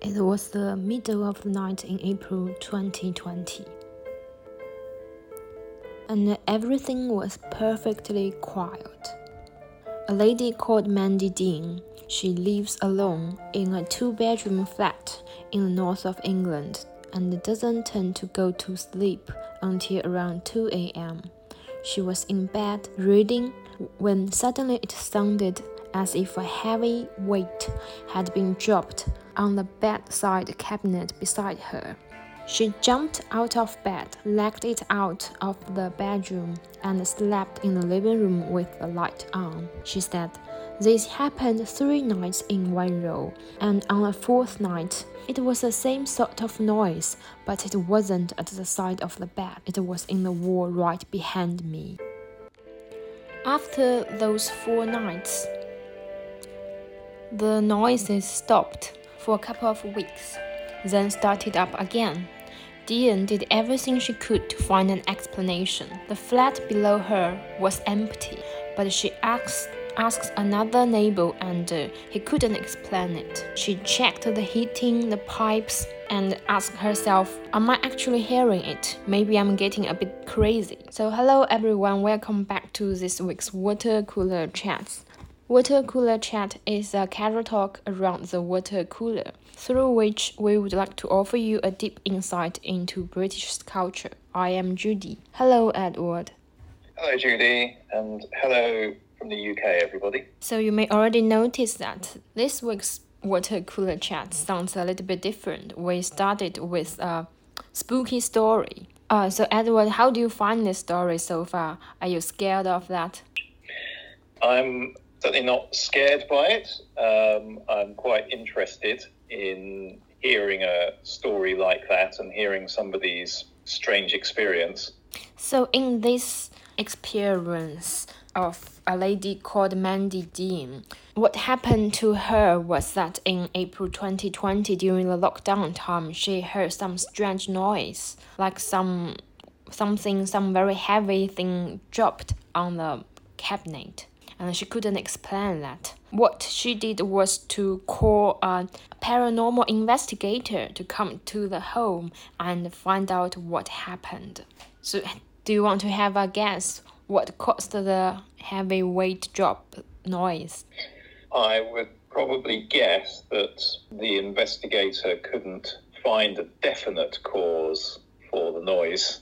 It was the middle of the night in April 2020. And everything was perfectly quiet. A lady called Mandy Dean. She lives alone in a two bedroom flat in the north of England and doesn't tend to go to sleep until around 2 a.m. She was in bed reading when suddenly it sounded as if a heavy weight had been dropped on the bedside cabinet beside her. She jumped out of bed, legged it out of the bedroom, and slept in the living room with the light on. She said, This happened three nights in one row, and on the fourth night, it was the same sort of noise, but it wasn't at the side of the bed, it was in the wall right behind me. After those four nights, the noises stopped for a couple of weeks, then started up again. Dean did everything she could to find an explanation. The flat below her was empty, but she asked asked another neighbor and uh, he couldn't explain it. She checked the heating, the pipes, and asked herself, Am I actually hearing it? Maybe I'm getting a bit crazy. So, hello everyone, welcome back to this week's Water Cooler Chats. Water Cooler Chat is a casual talk around the water cooler, through which we would like to offer you a deep insight into British culture. I am Judy. Hello, Edward. Hello, Judy, and hello from the UK, everybody. So, you may already notice that this week's Water Cooler Chat sounds a little bit different. We started with a spooky story. Uh, so, Edward, how do you find this story so far? Are you scared of that? I'm certainly not scared by it. Um, I'm quite interested in hearing a story like that and hearing somebody's strange experience. So, in this experience of a lady called Mandy Dean, what happened to her was that in April 2020, during the lockdown time, she heard some strange noise, like some something, some very heavy thing dropped on the cabinet and she couldn't explain that. What she did was to call a paranormal investigator to come to the home and find out what happened. So, do you want to have a guess what caused the heavy weight drop noise? I would probably guess that the investigator couldn't find a definite cause for the noise.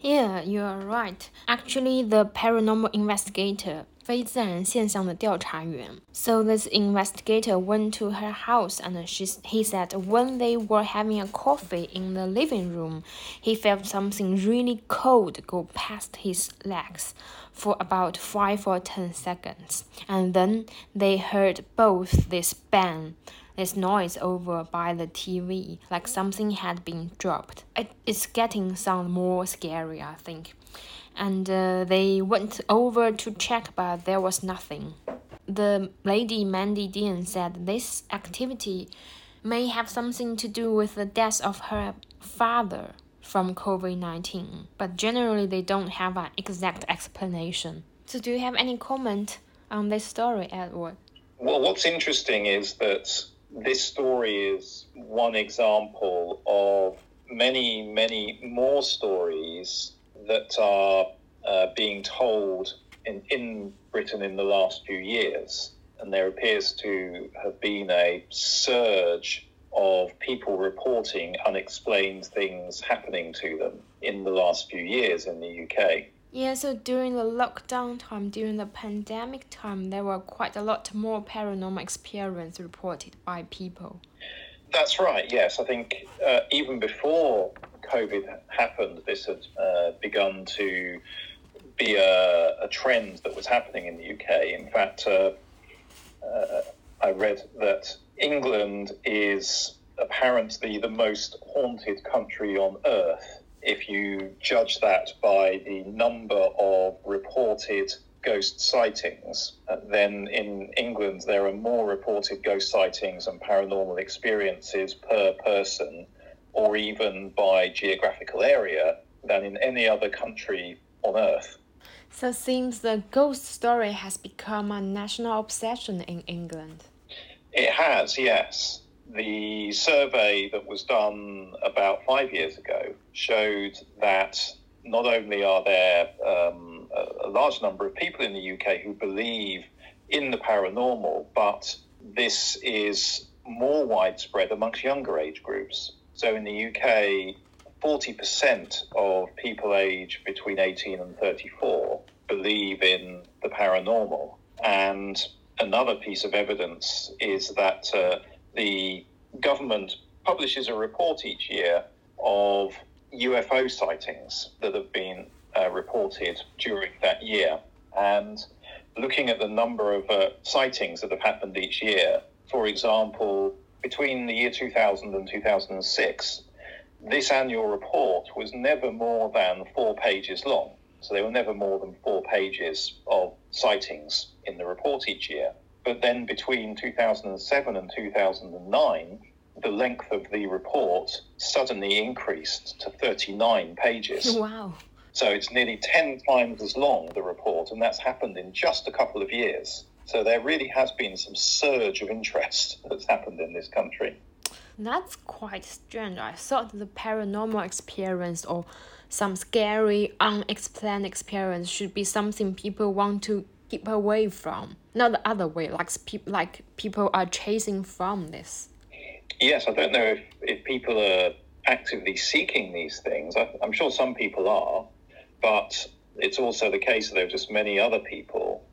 Yeah, you are right. Actually, the paranormal investigator 非自然现象的调查员. So this investigator went to her house and she, he said when they were having a coffee in the living room, he felt something really cold go past his legs for about 5 or 10 seconds. And then they heard both this bang this noise over by the TV, like something had been dropped. It, it's getting sound more scary, I think and uh, they went over to check, but there was nothing. The lady Mandy Dean said this activity may have something to do with the death of her father from COVID 19, but generally they don't have an exact explanation. So, do you have any comment on this story, Edward? Well, what's interesting is that this story is one example of many, many more stories that are uh, being told in, in Britain in the last few years. And there appears to have been a surge of people reporting unexplained things happening to them in the last few years in the UK. Yeah, so during the lockdown time, during the pandemic time, there were quite a lot more paranormal experience reported by people. That's right, yes. I think uh, even before COVID happened, this had uh, begun to be a, a, trend that was happening in the UK. In fact, uh, uh, I read that England is apparently the most haunted country on earth if you judge that by the number of reported ghost sightings, uh, then in England there are more reported ghost sightings and paranormal experiences per person or even by geographical area than in any other country on earth. So it seems the ghost story has become a national obsession in England. It has, yes. the survey that was done about five years ago showed that not only are there um, a, a large number of people in the UK who believe in the paranormal, but this is more widespread amongst younger age groups. So in the UK, 40% of people aged between 18 and 34 believe in the paranormal. And another piece of evidence is that uh, the government publishes a report each year of UFO sightings that have been uh, reported during that year. And looking at the number of uh, sightings that have happened each year, for example, between the year 2000 and 2006, this annual report was never more than four pages long. So there were never more than four pages of sightings in the report each year. But then between 2007 and 2009, the length of the report suddenly increased to 39 pages. Wow. So it's nearly 10 times as long, the report, and that's happened in just a couple of years. So there really has been some surge of interest that's happened in this country. That's quite strange. I thought the paranormal experience or some scary, unexplained experience should be something people want to keep away from, not the other way, like, pe- like people are chasing from this. Yes, I don't know if, if people are actively seeking these things. I, I'm sure some people are, but it's also the case that there are just many other people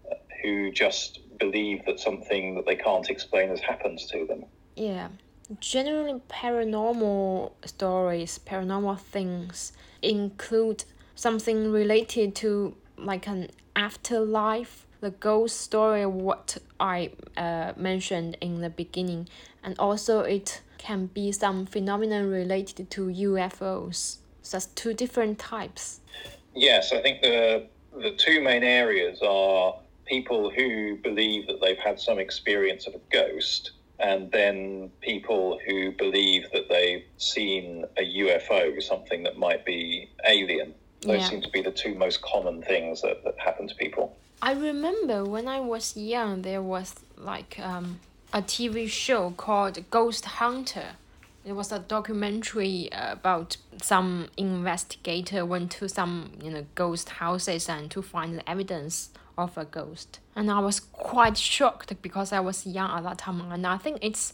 who just believe that something that they can't explain has happened to them. Yeah generally paranormal stories, paranormal things include something related to like an afterlife, the ghost story, what I uh, mentioned in the beginning, and also it can be some phenomenon related to UFOs. So that's two different types. Yes, I think the the two main areas are people who believe that they've had some experience of a ghost and then people who believe that they've seen a UFO, something that might be alien. Those yeah. seem to be the two most common things that, that happen to people. I remember when I was young, there was like um, a TV show called Ghost Hunter. It was a documentary about some investigator went to some you know ghost houses and to find the evidence of a ghost. And I was quite shocked because I was young at that time. And I think it's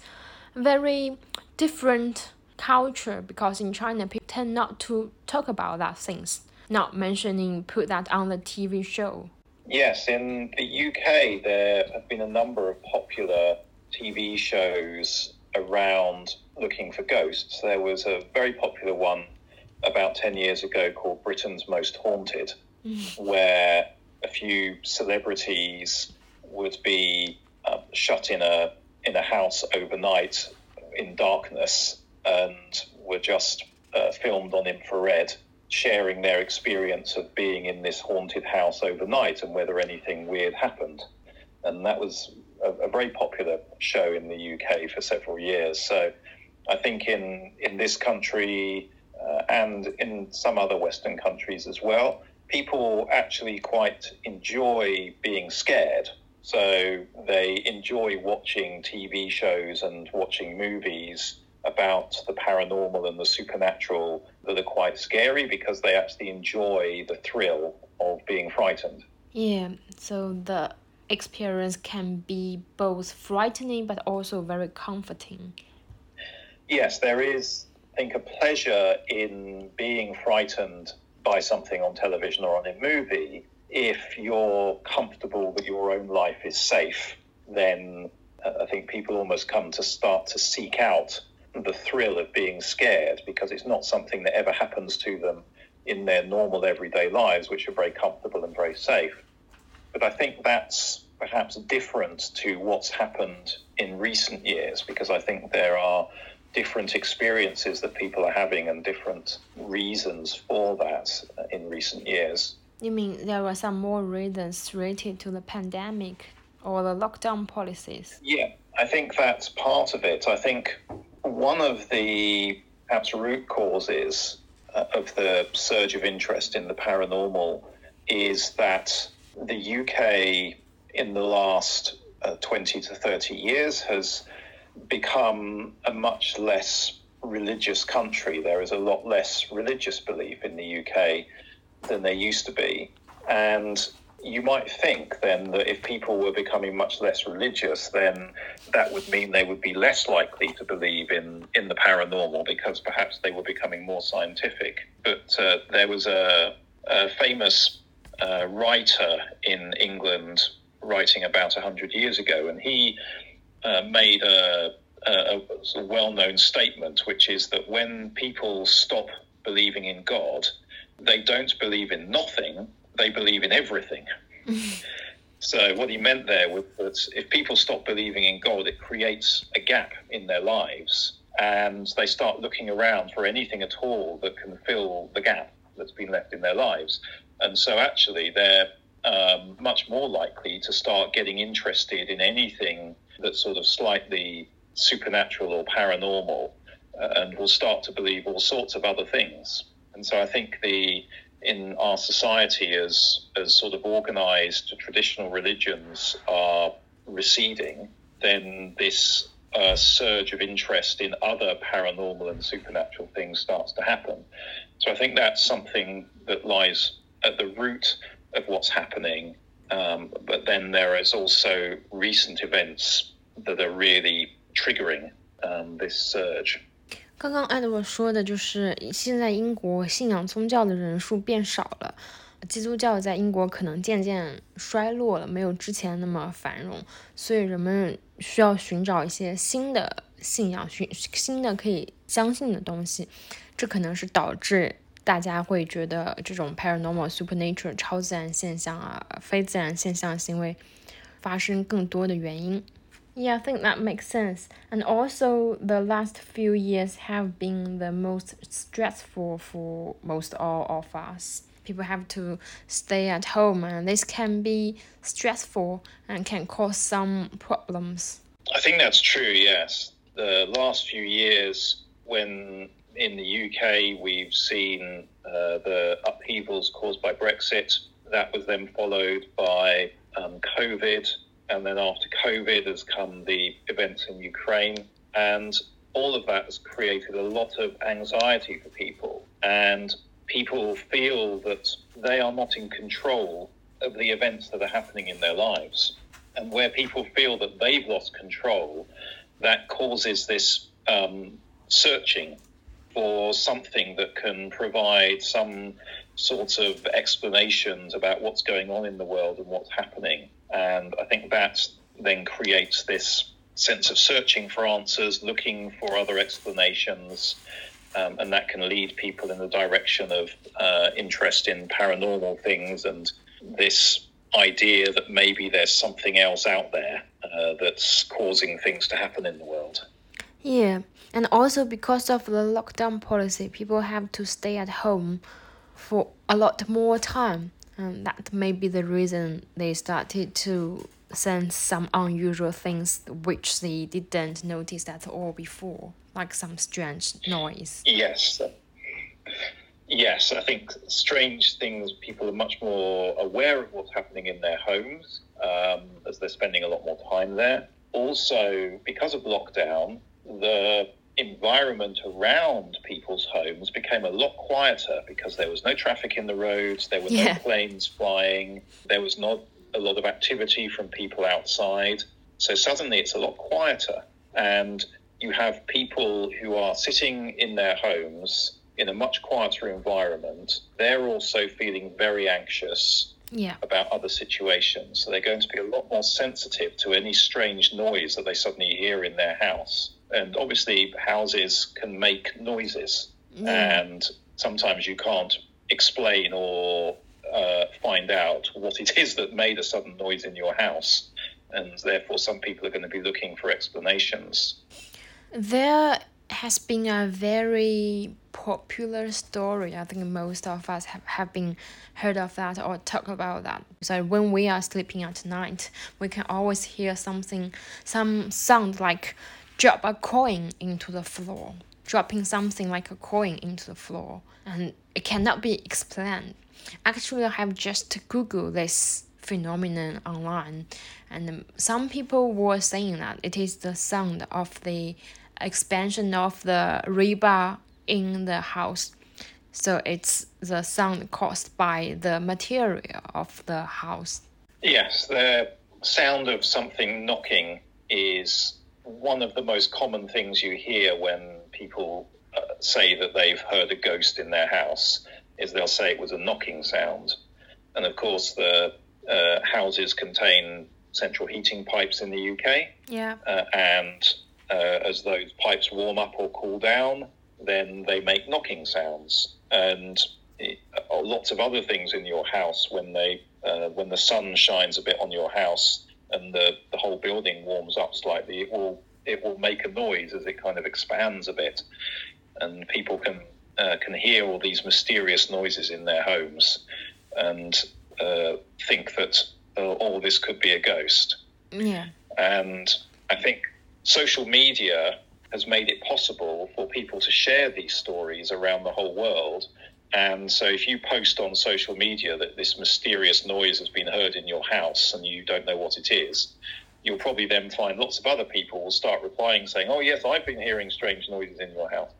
very different culture because in China people tend not to talk about that things, not mentioning put that on the TV show. Yes, in the UK there have been a number of popular TV shows around looking for ghosts. There was a very popular one about 10 years ago called Britain's Most Haunted, mm. where a few celebrities would be um, shut in a in a house overnight in darkness and were just uh, filmed on infrared, sharing their experience of being in this haunted house overnight and whether anything weird happened. And that was a, a very popular show in the UK for several years. So I think in in this country uh, and in some other Western countries as well, people actually quite enjoy being scared. So they enjoy watching TV shows and watching movies about the paranormal and the supernatural that are quite scary because they actually enjoy the thrill of being frightened. Yeah, so the experience can be both frightening but also very comforting. Yes, there is, I think, a pleasure in being frightened by something on television or on a movie, if you're comfortable that your own life is safe, then uh, I think people almost come to start to seek out the thrill of being scared because it's not something that ever happens to them in their normal everyday lives, which are very comfortable and very safe. But I think that's perhaps different to what's happened in recent years because I think there are different experiences that people are having and different reasons for that in recent years. You mean there were some more reasons related to the pandemic or the lockdown policies? Yeah, I think that's part of it. I think one of the perhaps root causes uh, of the surge of interest in the paranormal is that the UK in the last uh, 20 to 30 years has become a much less religious country. There is a lot less religious belief in the UK than there used to be. And you might think then that if people were becoming much less religious, then that would mean they would be less likely to believe in, in the paranormal because perhaps they were becoming more scientific. But uh, there was a, a famous uh, writer in England writing about 100 years ago, and he uh, made a, a, a well known statement, which is that when people stop believing in God, they don't believe in nothing, they believe in everything. so, what he meant there was that if people stop believing in God, it creates a gap in their lives and they start looking around for anything at all that can fill the gap that's been left in their lives. And so, actually, they're um, much more likely to start getting interested in anything that's sort of slightly supernatural or paranormal uh, and will start to believe all sorts of other things. And so I think the in our society as as sort of organized traditional religions are receding, then this uh, surge of interest in other paranormal and supernatural things starts to happen. So I think that's something that lies at the root of what's happening. Um, but then there is also recent events that are really triggering this surge. 刚刚艾德沃说的就是，现在英国信仰宗教的人数变少了，基督教在英国可能渐渐衰落了，没有之前那么繁荣，所以人们需要寻找一些新的信仰，寻新的可以相信的东西，这可能是导致大家会觉得这种 paranormal、supernatural 超自然现象啊、非自然现象行为发生更多的原因。Yeah, I think that makes sense. And also, the last few years have been the most stressful for most all of us. People have to stay at home, and this can be stressful and can cause some problems. I think that's true, yes. The last few years, when in the UK we've seen uh, the upheavals caused by Brexit, that was then followed by um, COVID and then after COVID has come the events in Ukraine, and all of that has created a lot of anxiety for people. And people feel that they are not in control of the events that are happening in their lives. And where people feel that they've lost control, that causes this um, searching for something that can provide some sort of explanations about what's going on in the world and what's happening. And I think that then creates this sense of searching for answers, looking for other explanations, um, and that can lead people in the direction of uh, interest in paranormal things and this idea that maybe there's something else out there uh, that's causing things to happen in the world. Yeah, and also because of the lockdown policy, people have to stay at home for a lot more time. And that may be the reason they started to sense some unusual things which they didn't notice at all before, like some strange noise. Yes. Yes, I think strange things, people are much more aware of what's happening in their homes um, as they're spending a lot more time there. Also, because of lockdown, the environment around people's homes became a lot quieter because there was no traffic in the roads, there were yeah. no planes flying, there was not a lot of activity from people outside. So suddenly it's a lot quieter. And you have people who are sitting in their homes in a much quieter environment. They're also feeling very anxious yeah. about other situations. So they're going to be a lot more sensitive to any strange noise that they suddenly hear in their house and obviously houses can make noises, and sometimes you can't explain or uh, find out what it is that made a sudden noise in your house, and therefore some people are going to be looking for explanations. There has been a very popular story. I think most of us have, have been heard of that or talk about that. So when we are sleeping at night, we can always hear something, some sound like drop a coin into the floor, dropping something like a coin into the floor, and it cannot be explained. Actually, I have just Googled this phenomenon online, and some people were saying that it is the sound of the expansion of the rebar in the house. So it's the sound caused by the material of the house. Yes, the sound of something knocking is one of the most common things you hear when people uh, say that they've heard a ghost in their house. Is they'll say it was a knocking sound, and of course the uh, houses contain central heating pipes in the UK. Yeah. Uh, and uh, as those pipes warm up or cool down, then they make knocking sounds. And it, uh, lots of other things in your house when they uh, when the sun shines a bit on your house and the, the whole building warms up slightly, it will it will make a noise as it kind of expands a bit, and people can uh, can hear all these mysterious noises in their homes and uh, think that uh, all this could be a ghost. Yeah. And I think social media has made it possible for people to share these stories around the whole world. And so, if you post on social media that this mysterious noise has been heard in your house and you don't know what it is, you'll probably then find lots of other people will start replying saying, "Oh yes, I've been hearing strange noises in your house,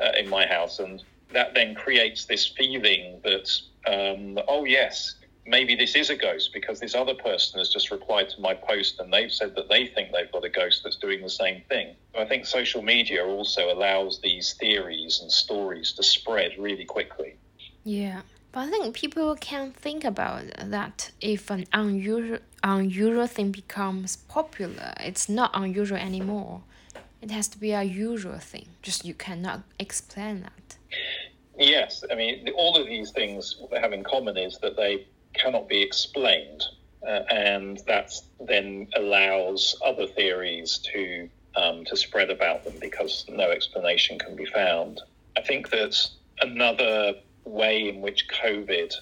uh, in my house," and that then creates this feeling that, um, "Oh yes, maybe this is a ghost because this other person has just replied to my post and they've said that they think they've got a ghost that's doing the same thing. I think social media also allows these theories and stories to spread really quickly. Yeah. But I think people can think about that if an unusual unusual thing becomes popular, it's not unusual anymore. It has to be a usual thing. Just you cannot explain that. Yes, I mean all of these things what they have in common is that they cannot be explained, uh, and that then allows other theories to um, to spread about them because no explanation can be found. I think that another way in which COVID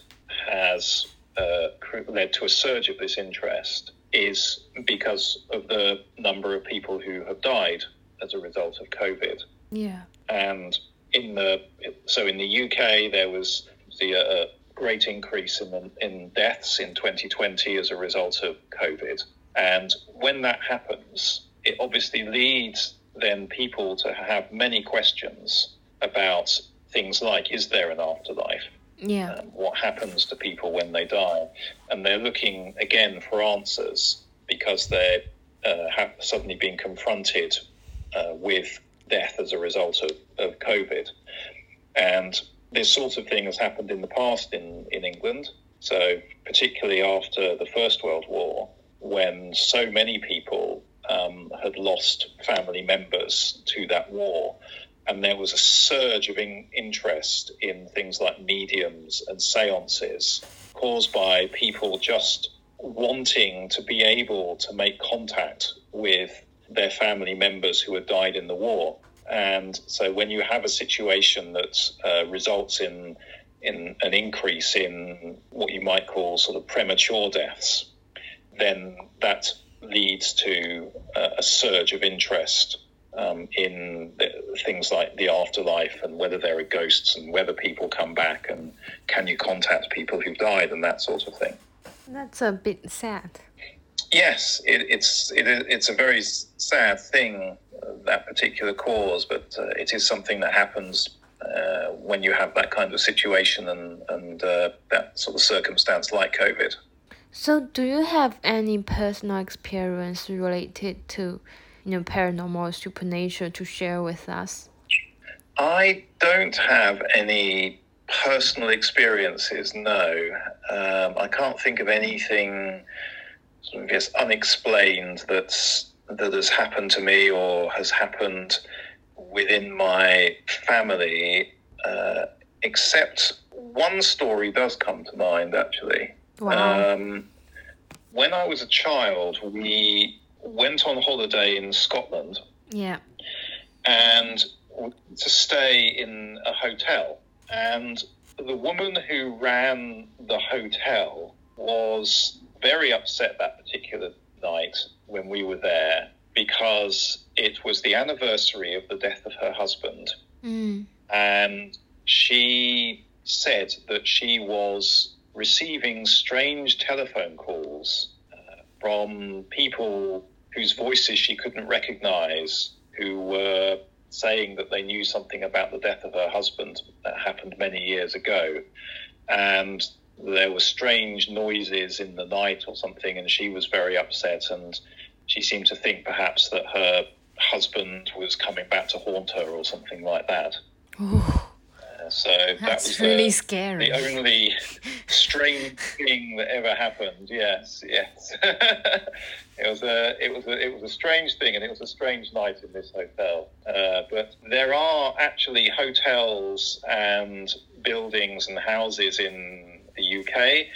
has uh, led to a surge of this interest is because of the number of people who have died as a result of COVID. Yeah. And in the so in the UK there was the uh, great increase in, in deaths in 2020 as a result of COVID. And when that happens, it obviously leads then people to have many questions about things like is there an afterlife? Yeah. Um, what happens to people when they die? And they're looking again for answers because they uh, have suddenly been confronted uh, with death as a result of, of COVID. And this sort of thing has happened in the past in, in England. So, particularly after the First World War, when so many people um, had lost family members to that war, and there was a surge of in- interest in things like mediums and seances caused by people just wanting to be able to make contact with their family members who had died in the war. And so when you have a situation that uh, results in in an increase in what you might call sort of premature deaths, then that leads to uh, a surge of interest um, in the, things like the afterlife and whether there are ghosts and whether people come back and can you contact people who've died and that sort of thing. That's a bit sad. Yes, it, it's it, it's a very sad thing that particular cause, but uh, it is something that happens uh, when you have that kind of situation and, and uh, that sort of circumstance like COVID. So, do you have any personal experience related to, you know, paranormal, supernatural to share with us? I don't have any personal experiences. No, um, I can't think of anything sort of just unexplained that's that has happened to me or has happened within my family, uh, except one story does come to mind actually. Wow. Um, when I was a child, we went on holiday in Scotland Yeah. and to stay in a hotel. And the woman who ran the hotel was very upset that particular night when we were there because it was the anniversary of the death of her husband. Mm. And she said that she was receiving strange telephone calls uh, from people whose voices she couldn't recognize, who were saying that they knew something about the death of her husband that happened many years ago. And there were strange noises in the night or something, and she was very upset. And she seemed to think perhaps that her husband was coming back to haunt her or something like that. Uh, so that's that was really uh, scary. the only strange thing that ever happened. Yes, yes. it was a it was a it was a strange thing, and it was a strange night in this hotel. Uh, but there are actually hotels and buildings and houses in the UK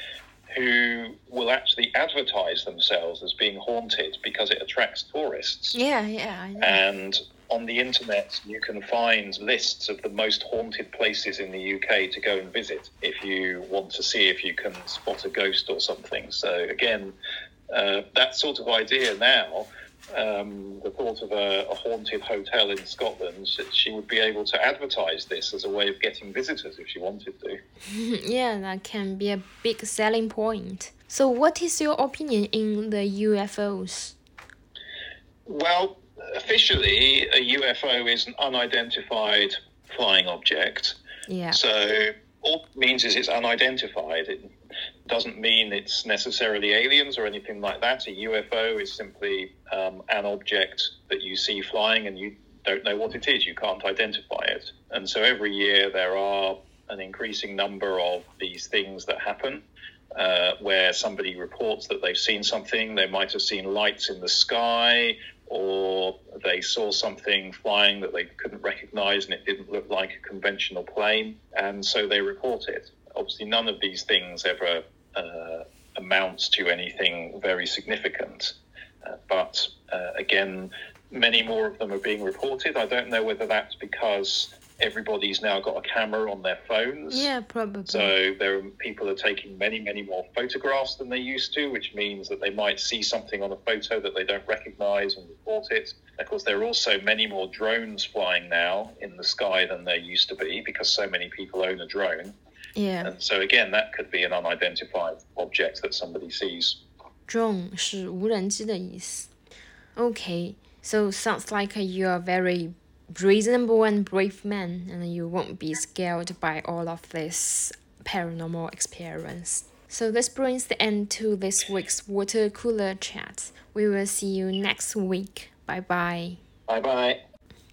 who will actually advertise themselves as being haunted because it attracts tourists. yeah, yeah. And on the internet, you can find lists of the most haunted places in the UK to go and visit if you want to see if you can spot a ghost or something. So, again, uh, that sort of idea now, um, the thought of a, a haunted hotel in Scotland, that she would be able to advertise this as a way of getting visitors if she wanted to. yeah, that can be a big selling point. So, what is your opinion in the UFOs? Well, officially, a UFO is an unidentified flying object. Yeah, So all it means is it's unidentified. It doesn't mean it's necessarily aliens or anything like that. A UFO is simply um, an object that you see flying and you don't know what it is. You can't identify it. And so every year there are an increasing number of these things that happen. Uh, where somebody reports that they've seen something, they might have seen lights in the sky, or they saw something flying that they couldn't recognize and it didn't look like a conventional plane, and so they report it. Obviously, none of these things ever uh, amounts to anything very significant, uh, but uh, again, many more of them are being reported. I don't know whether that's because everybody's now got a camera on their phones. yeah, probably. So there are people are taking many, many more photographs than they used to, which means that they might see something on a photo that they don't recognise and report it. Of course, there are also many more drones flying now in the sky than there used to be because so many people own a drone. yeah, And so again, that could be an unidentified object that somebody sees. drone 是无人机的意思。Okay, so sounds like you are very reasonable and brave man, and you won't be scared by all of this paranormal experience. So this brings the end to this week's water cooler chat. We will see you next week. Bye bye. Bye bye.